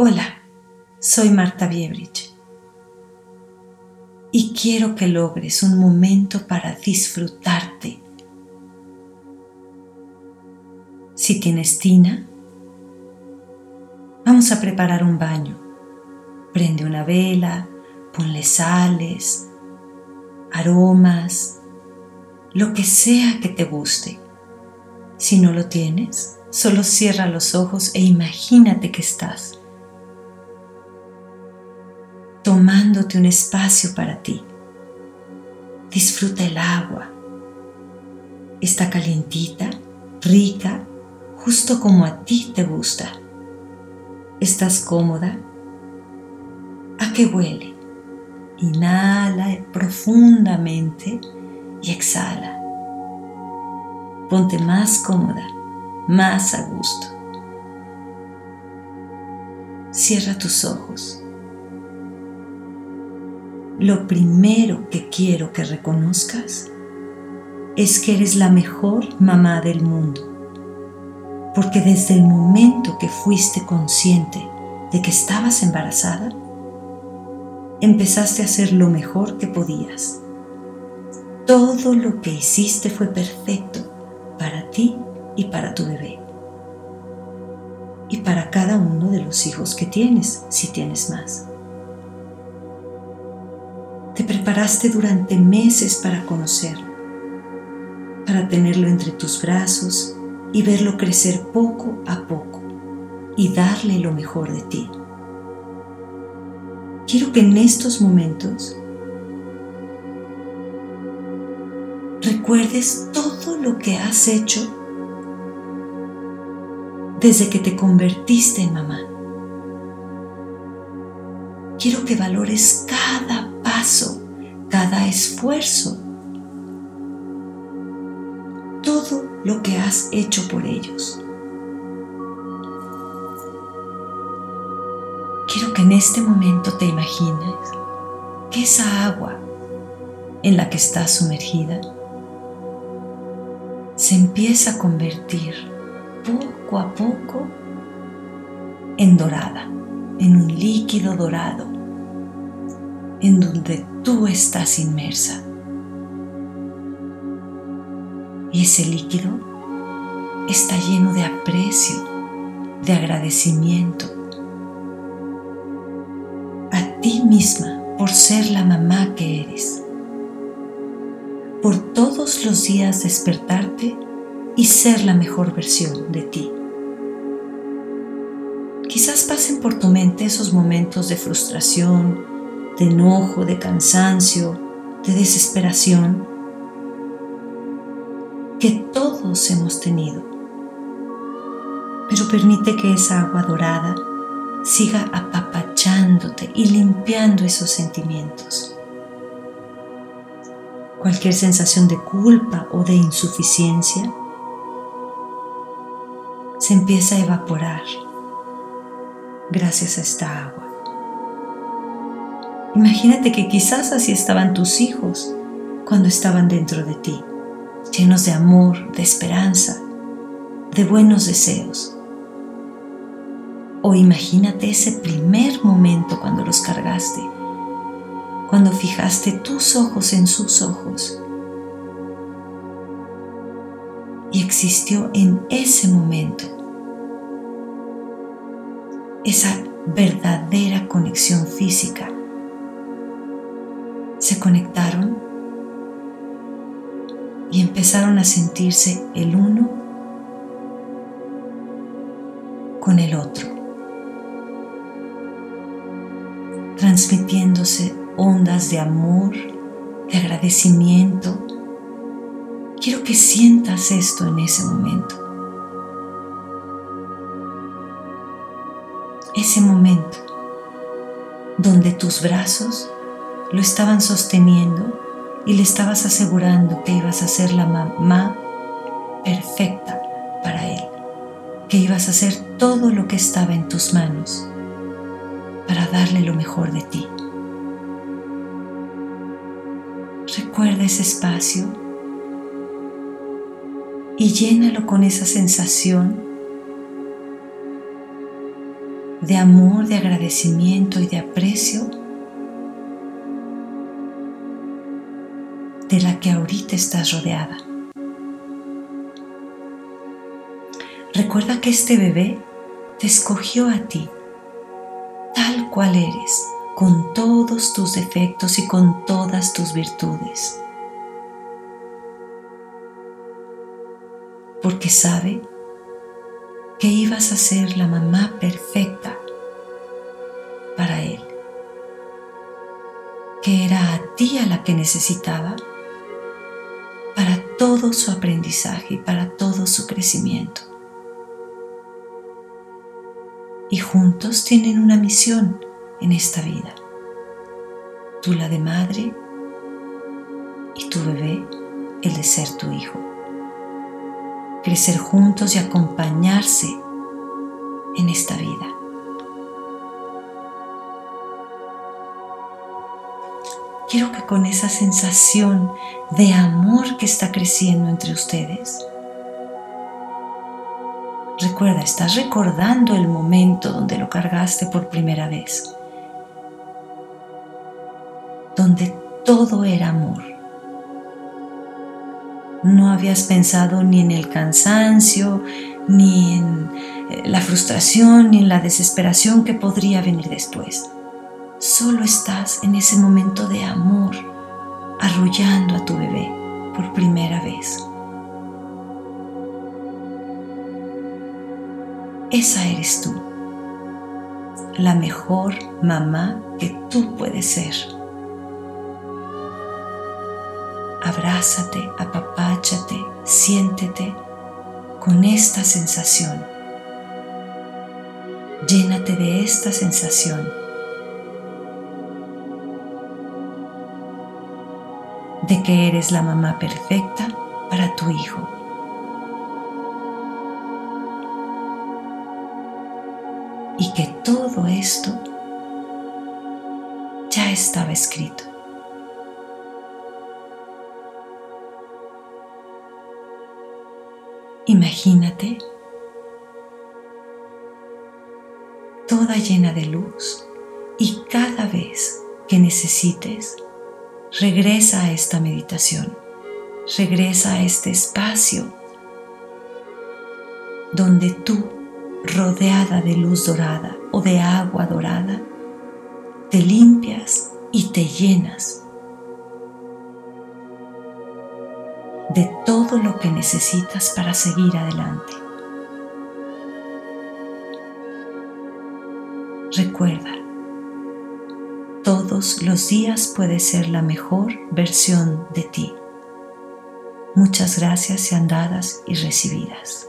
Hola, soy Marta Biebrich y quiero que logres un momento para disfrutarte. Si tienes tina, vamos a preparar un baño. Prende una vela, ponle sales, aromas, lo que sea que te guste. Si no lo tienes, solo cierra los ojos e imagínate que estás tomándote un espacio para ti. Disfruta el agua. Está calientita, rica, justo como a ti te gusta. ¿Estás cómoda? ¿A qué huele? Inhala profundamente y exhala. Ponte más cómoda, más a gusto. Cierra tus ojos lo primero que quiero que reconozcas es que eres la mejor mamá del mundo. Porque desde el momento que fuiste consciente de que estabas embarazada, empezaste a hacer lo mejor que podías. Todo lo que hiciste fue perfecto para ti y para tu bebé. Y para cada uno de los hijos que tienes, si tienes más. Te preparaste durante meses para conocerlo, para tenerlo entre tus brazos y verlo crecer poco a poco y darle lo mejor de ti. Quiero que en estos momentos recuerdes todo lo que has hecho desde que te convertiste en mamá. Quiero que valores cada cada esfuerzo, todo lo que has hecho por ellos. Quiero que en este momento te imagines que esa agua en la que estás sumergida se empieza a convertir poco a poco en dorada, en un líquido dorado en donde tú estás inmersa. Y ese líquido está lleno de aprecio, de agradecimiento a ti misma por ser la mamá que eres, por todos los días despertarte y ser la mejor versión de ti. Quizás pasen por tu mente esos momentos de frustración, de enojo, de cansancio, de desesperación que todos hemos tenido. Pero permite que esa agua dorada siga apapachándote y limpiando esos sentimientos. Cualquier sensación de culpa o de insuficiencia se empieza a evaporar gracias a esta agua. Imagínate que quizás así estaban tus hijos cuando estaban dentro de ti, llenos de amor, de esperanza, de buenos deseos. O imagínate ese primer momento cuando los cargaste, cuando fijaste tus ojos en sus ojos. Y existió en ese momento esa verdadera conexión física se conectaron y empezaron a sentirse el uno con el otro, transmitiéndose ondas de amor, de agradecimiento. Quiero que sientas esto en ese momento. Ese momento donde tus brazos lo estaban sosteniendo y le estabas asegurando que ibas a ser la mamá perfecta para él, que ibas a hacer todo lo que estaba en tus manos para darle lo mejor de ti. Recuerda ese espacio y llénalo con esa sensación de amor, de agradecimiento y de aprecio que ahorita estás rodeada. Recuerda que este bebé te escogió a ti, tal cual eres, con todos tus defectos y con todas tus virtudes. Porque sabe que ibas a ser la mamá perfecta para él, que era a ti a la que necesitaba todo su aprendizaje y para todo su crecimiento. Y juntos tienen una misión en esta vida. Tú la de madre y tu bebé el de ser tu hijo crecer juntos y acompañarse en esta vida. Que con esa sensación de amor que está creciendo entre ustedes, recuerda, estás recordando el momento donde lo cargaste por primera vez, donde todo era amor no habías pensado ni en el cansancio, ni en eh, la frustración, ni en la desesperación que podría venir después. Solo estás en ese momento de amor, arrullando a tu bebé por primera vez. Esa eres tú, la mejor mamá que tú puedes ser abrázate, apapáchate, siéntete con esta sensación. Llénate de esta sensación. De que eres la mamá perfecta para tu hijo. Y que todo esto ya estaba escrito. Imagínate toda llena de luz y cada vez que necesites, regresa a esta meditación, regresa a este espacio donde tú, rodeada de luz dorada o de agua dorada, te limpias y te llenas de todo lo que necesitas para seguir adelante. Recuerda, todos los días puedes ser la mejor versión de ti. Muchas gracias sean dadas y recibidas.